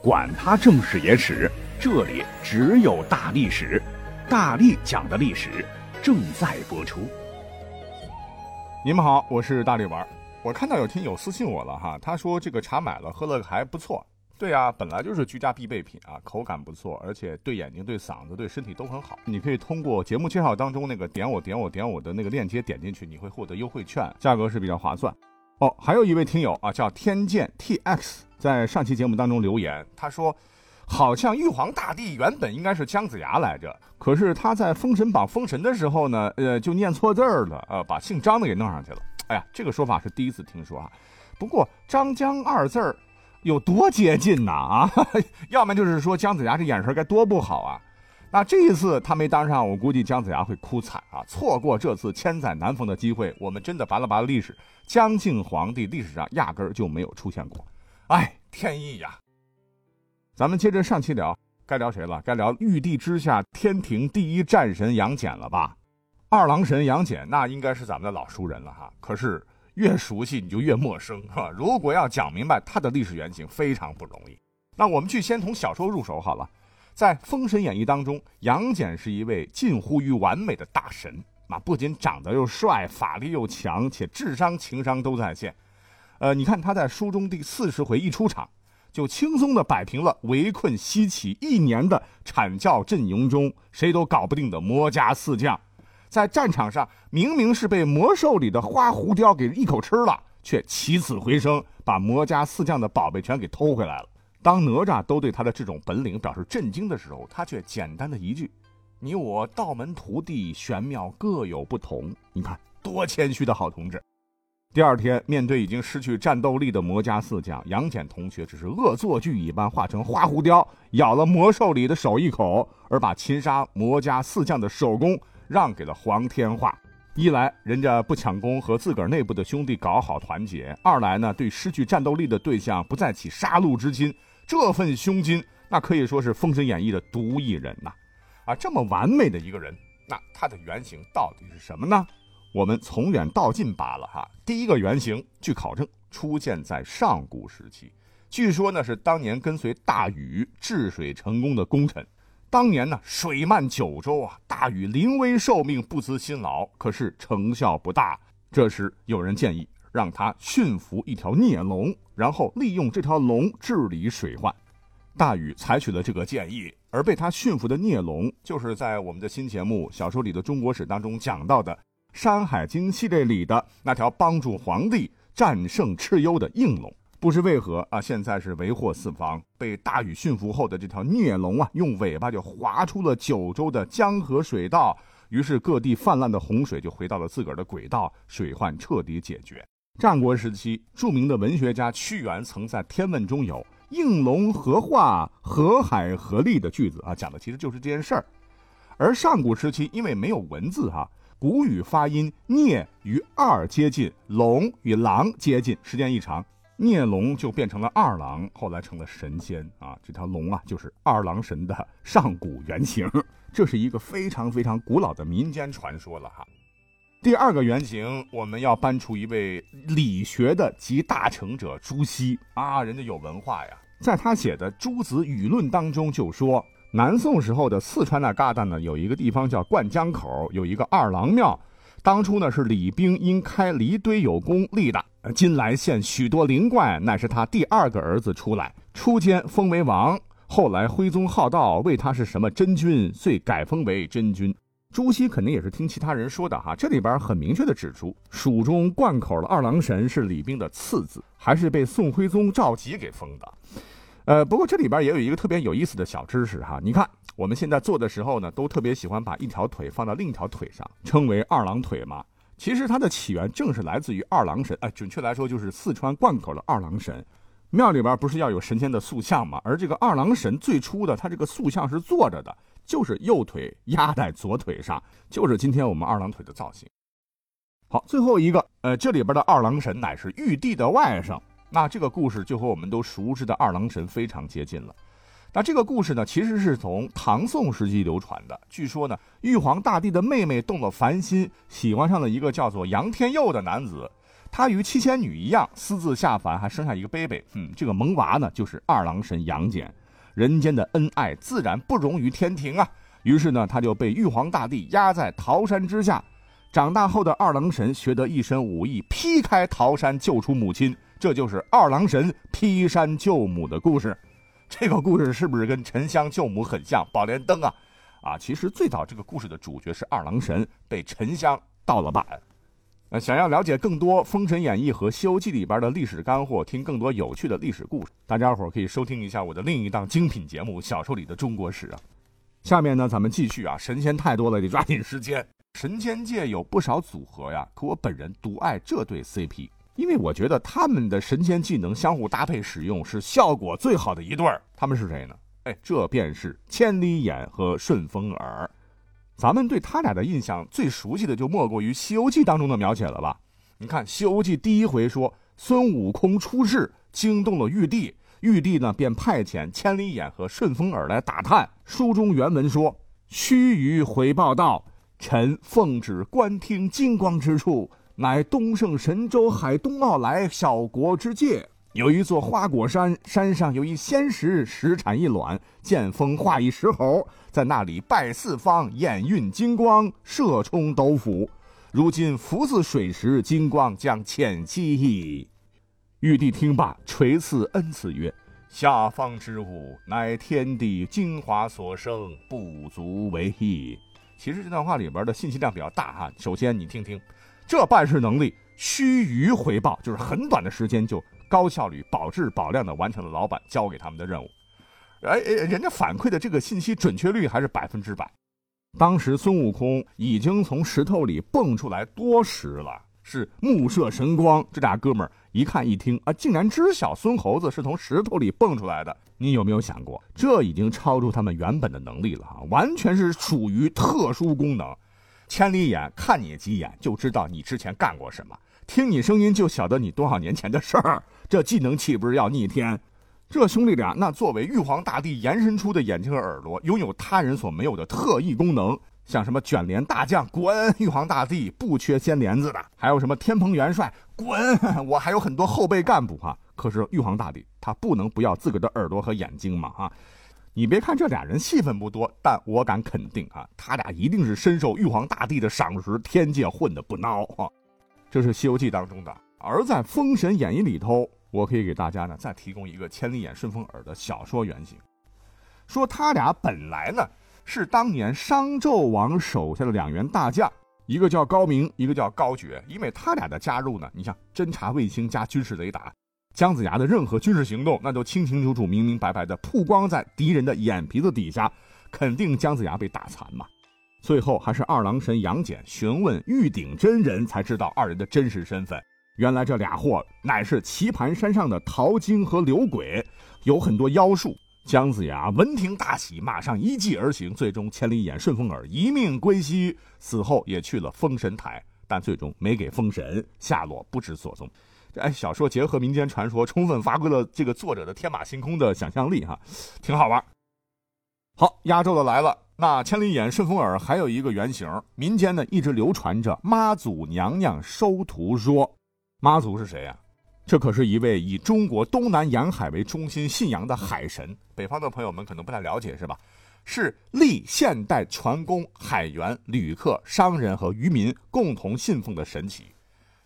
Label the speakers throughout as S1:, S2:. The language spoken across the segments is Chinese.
S1: 管他正史野史，这里只有大历史，大力讲的历史正在播出。
S2: 你们好，我是大力丸。我看到有听友私信我了哈，他说这个茶买了喝了还不错。对啊，本来就是居家必备品啊，口感不错，而且对眼睛、对嗓子、对身体都很好。你可以通过节目介绍当中那个点我点我点我的那个链接点进去，你会获得优惠券，价格是比较划算。哦，还有一位听友啊，叫天剑 TX，在上期节目当中留言，他说，好像玉皇大帝原本应该是姜子牙来着，可是他在封神榜封神的时候呢，呃，就念错字儿了，呃，把姓张的给弄上去了。哎呀，这个说法是第一次听说啊。不过张姜二字儿有多接近呐啊？要么就是说姜子牙这眼神该多不好啊。那这一次他没当上，我估计姜子牙会哭惨啊！错过这次千载难逢的机会，我们真的拔了拔历史，姜姓皇帝历史上压根儿就没有出现过。哎，天意呀！咱们接着上期聊，该聊谁了？该聊玉帝之下天庭第一战神杨戬了吧？二郎神杨戬，那应该是咱们的老熟人了哈。可是越熟悉你就越陌生哈。如果要讲明白他的历史原型，非常不容易。那我们去先从小说入手好了。在《封神演义》当中，杨戬是一位近乎于完美的大神啊！不仅长得又帅，法力又强，且智商情商都在线。呃，你看他在书中第四十回一出场，就轻松的摆平了围困西岐一年的阐教阵营中谁都搞不定的魔家四将。在战场上，明明是被魔兽里的花狐雕给一口吃了，却起死回生，把魔家四将的宝贝全给偷回来了。当哪吒都对他的这种本领表示震惊的时候，他却简单的一句：“你我道门徒弟，玄妙各有不同。”你看多谦虚的好同志。第二天，面对已经失去战斗力的魔家四将，杨戬同学只是恶作剧一般化成花狐雕，咬了魔兽里的手一口，而把擒杀魔家四将的首功让给了黄天化。一来，人家不抢功，和自个儿内部的兄弟搞好团结；二来呢，对失去战斗力的对象不再起杀戮之心。这份胸襟，那可以说是《封神演义》的独一人呐！啊，这么完美的一个人，那他的原型到底是什么呢？我们从远到近扒了哈。第一个原型，据考证出现在上古时期，据说呢是当年跟随大禹治水成功的功臣。当年呢水漫九州啊，大禹临危受命，不辞辛劳，可是成效不大。这时有人建议。让他驯服一条孽龙，然后利用这条龙治理水患。大禹采取了这个建议，而被他驯服的孽龙，就是在我们的新节目《小说里的中国史》当中讲到的《山海经》系列里的那条帮助皇帝战胜蚩尤的应龙。不知为何啊，现在是为祸四方。被大禹驯服后的这条孽龙啊，用尾巴就划出了九州的江河水道，于是各地泛滥的洪水就回到了自个儿的轨道，水患彻底解决。战国时期，著名的文学家屈原曾在《天问》中有“应龙何化，河海何利”的句子啊，讲的其实就是这件事儿。而上古时期，因为没有文字哈，古语发音“聂”与“二”接近，“龙”与“狼”接近，时间一长，聂龙就变成了二郎，后来成了神仙啊。这条龙啊，就是二郎神的上古原型。这是一个非常非常古老的民间传说了哈。第二个原型，我们要搬出一位理学的集大成者朱熹。啊，人家有文化呀，在他写的《诸子语论》当中就说，南宋时候的四川那旮瘩呢，有一个地方叫灌江口，有一个二郎庙，当初呢是李冰因开离堆有功立的，今来现许多灵怪，乃是他第二个儿子出来，初间封为王，后来徽宗好道，谓他是什么真君，遂改封为真君。朱熹肯定也是听其他人说的哈，这里边很明确的指出，蜀中灌口的二郎神是李冰的次子，还是被宋徽宗赵佶给封的。呃，不过这里边也有一个特别有意思的小知识哈，你看我们现在做的时候呢，都特别喜欢把一条腿放到另一条腿上，称为二郎腿嘛。其实它的起源正是来自于二郎神，哎，准确来说就是四川灌口的二郎神。庙里边不是要有神仙的塑像吗？而这个二郎神最初的他这个塑像是坐着的。就是右腿压在左腿上，就是今天我们二郎腿的造型。好，最后一个，呃，这里边的二郎神乃是玉帝的外甥，那这个故事就和我们都熟知的二郎神非常接近了。那这个故事呢，其实是从唐宋时期流传的。据说呢，玉皇大帝的妹妹动了凡心，喜欢上了一个叫做杨天佑的男子。他与七仙女一样，私自下凡，还生下一个 baby。嗯，这个萌娃呢，就是二郎神杨戬。人间的恩爱自然不容于天庭啊。于是呢，他就被玉皇大帝压在桃山之下。长大后的二郎神学得一身武艺，劈开桃山救出母亲。这就是二郎神劈山救母的故事。这个故事是不是跟沉香救母很像？宝莲灯啊，啊，其实最早这个故事的主角是二郎神，被沉香盗了版。呃，想要了解更多《封神演义》和《西游记》里边的历史干货，听更多有趣的历史故事，大家伙可以收听一下我的另一档精品节目《小说里的中国史》啊。下面呢，咱们继续啊，神仙太多了，得抓紧时间。神仙界有不少组合呀，可我本人独爱这对 CP，因为我觉得他们的神仙技能相互搭配使用是效果最好的一对儿。他们是谁呢？哎，这便是千里眼和顺风耳。咱们对他俩的印象最熟悉的就莫过于《西游记》当中的描写了吧？你看《西游记》第一回说孙悟空出世，惊动了玉帝，玉帝呢便派遣千里眼和顺风耳来打探。书中原文说：“须臾回报道，臣奉旨观听金光之处，乃东胜神州海东奥来小国之界。”有一座花果山，山上有一仙石，石产一卵，见风化一石猴，在那里拜四方，眼运金光，射冲斗府。如今福似水石，金光将浅息矣。玉帝听罢，垂赐恩赐曰：“下方之物，乃天地精华所生，不足为意。”其实这段话里边的信息量比较大哈。首先，你听听，这办事能力，须臾回报，就是很短的时间就。高效率、保质保量的完成了老板交给他们的任务，哎哎，人家反馈的这个信息准确率还是百分之百。当时孙悟空已经从石头里蹦出来多时了，是目射神光。这俩哥们儿一看一听啊，竟然知晓孙猴子是从石头里蹦出来的。你有没有想过，这已经超出他们原本的能力了哈？完全是属于特殊功能。千里眼看你几眼就知道你之前干过什么，听你声音就晓得你多少年前的事儿。这技能岂不是要逆天？这兄弟俩那作为玉皇大帝延伸出的眼睛和耳朵，拥有他人所没有的特异功能，像什么卷帘大将滚，玉皇大帝不缺掀帘子的；还有什么天蓬元帅滚，我还有很多后备干部哈。可是玉皇大帝他不能不要自个儿的耳朵和眼睛嘛哈。你别看这俩人戏份不多，但我敢肯定啊，他俩一定是深受玉皇大帝的赏识，天界混的不孬哈。这是《西游记》当中的，而在《封神演义》里头。我可以给大家呢再提供一个千里眼顺风耳的小说原型，说他俩本来呢是当年商纣王手下的两员大将，一个叫高明，一个叫高觉。因为他俩的加入呢，你像侦察卫星加军事雷达，姜子牙的任何军事行动那都清清楚楚、明明白白的曝光在敌人的眼皮子底下，肯定姜子牙被打残嘛。最后还是二郎神杨戬询问玉鼎真人，才知道二人的真实身份。原来这俩货乃是棋盘山上的陶精和刘鬼，有很多妖术。姜子牙闻听大喜，马上依计而行，最终千里眼、顺风耳一命归西，死后也去了封神台，但最终没给封神，下落不知所踪。这哎，小说结合民间传说，充分发挥了这个作者的天马行空的想象力，哈，挺好玩。好，压轴的来了，那千里眼、顺风耳还有一个原型，民间呢一直流传着妈祖娘娘收徒说。妈祖是谁呀？这可是一位以中国东南沿海为中心信仰的海神。北方的朋友们可能不太了解，是吧？是历现代船工、海员、旅客、商人和渔民共同信奉的神祇。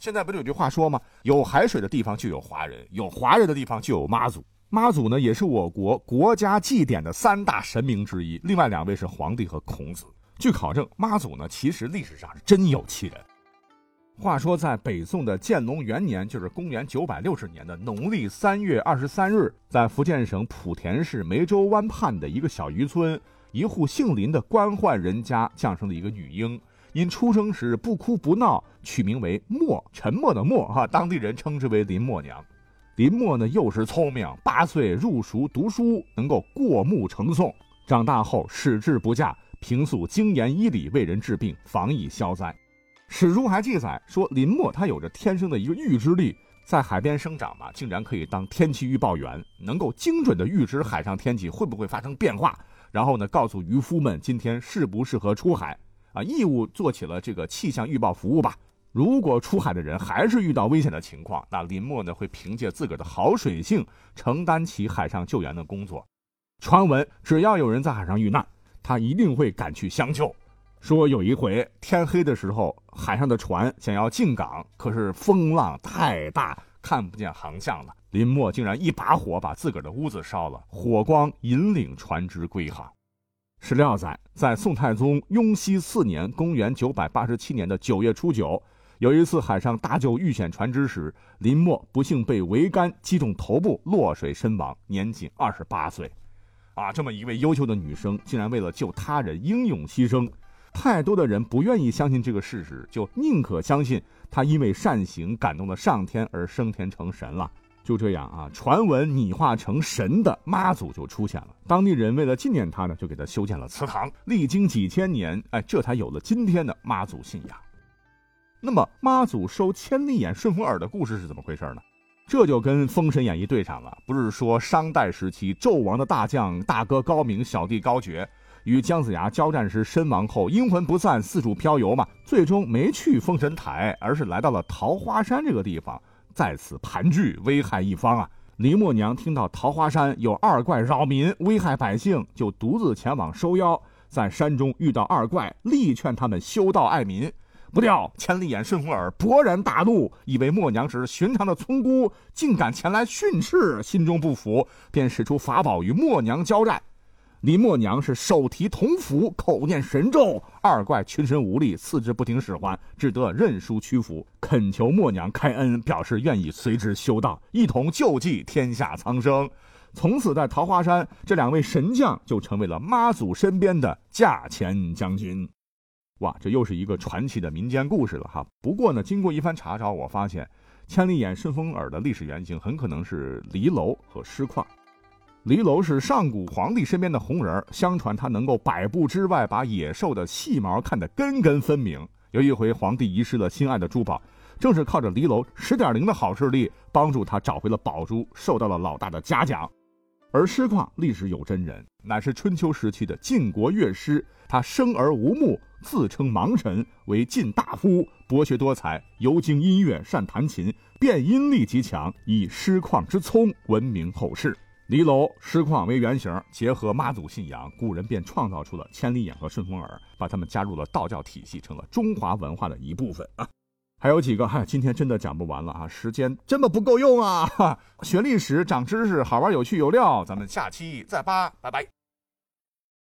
S2: 现在不是有句话说吗？有海水的地方就有华人，有华人的地方就有妈祖。妈祖呢，也是我国国家祭典的三大神明之一。另外两位是皇帝和孔子。据考证，妈祖呢，其实历史上是真有其人。话说，在北宋的建隆元年，就是公元九百六十年的农历三月二十三日，在福建省莆田市梅州湾畔的一个小渔村，一户姓林的官宦人家降生了一个女婴，因出生时不哭不闹，取名为默，沉默的默，哈，当地人称之为林默娘。林默呢，幼时聪明，八岁入塾读书，能够过目成诵。长大后矢志不嫁，平素精研医理，为人治病，防疫消灾。史书还记载说，林默他有着天生的一个预知力，在海边生长嘛，竟然可以当天气预报员，能够精准的预知海上天气会不会发生变化，然后呢，告诉渔夫们今天适不适合出海，啊，义务做起了这个气象预报服务吧。如果出海的人还是遇到危险的情况，那林默呢会凭借自个儿的好水性承担起海上救援的工作。传闻只要有人在海上遇难，他一定会赶去相救。说有一回天黑的时候，海上的船想要进港，可是风浪太大，看不见航向了。林默竟然一把火把自个儿的屋子烧了，火光引领船只归航。史料载，在宋太宗雍熙四年（公元987年）的九月初九，有一次海上大救遇险船只时，林默不幸被桅杆击中头部，落水身亡，年仅二十八岁。啊，这么一位优秀的女生，竟然为了救他人英勇牺牲。太多的人不愿意相信这个事实，就宁可相信她因为善行感动了上天而升天成神了。就这样啊，传闻拟化成神的妈祖就出现了。当地人为了纪念她呢，就给她修建了祠堂。历经几千年，哎，这才有了今天的妈祖信仰。那么，妈祖收千里眼顺风耳的故事是怎么回事呢？这就跟《封神演义》对上了。不是说商代时期纣王的大将大哥高明，小弟高觉。与姜子牙交战时身亡后，阴魂不散，四处漂游嘛，最终没去封神台，而是来到了桃花山这个地方，在此盘踞，危害一方啊！林默娘听到桃花山有二怪扰民，危害百姓，就独自前往收妖，在山中遇到二怪，力劝他们修道爱民。不料千里眼顺风耳勃然大怒，以为默娘只是寻常的村姑，竟敢前来训斥，心中不服，便使出法宝与默娘交战。林默娘是手提铜符，口念神咒，二怪群身无力，四肢不听使唤，只得认输屈服，恳求默娘开恩，表示愿意随之修道，一同救济天下苍生。从此，在桃花山，这两位神将就成为了妈祖身边的驾前将军。哇，这又是一个传奇的民间故事了哈。不过呢，经过一番查找，我发现千里眼顺风耳的历史原型很可能是离楼和师旷。离楼是上古皇帝身边的红人相传他能够百步之外把野兽的细毛看得根根分明。有一回，皇帝遗失了心爱的珠宝，正是靠着离楼十点零的好视力，帮助他找回了宝珠，受到了老大的嘉奖。而师旷历史有真人，乃是春秋时期的晋国乐师，他生而无目，自称盲神，为晋大夫，博学多才，尤精音乐，善弹琴，辨音力极强，以师旷之聪闻名后世。离楼师旷为原型，结合妈祖信仰，古人便创造出了千里眼和顺风耳，把他们加入了道教体系，成了中华文化的一部分啊。还有几个，嗨，今天真的讲不完了啊，时间真的不够用啊。学历史，长知识，好玩有趣有料，咱们下期再扒，拜拜。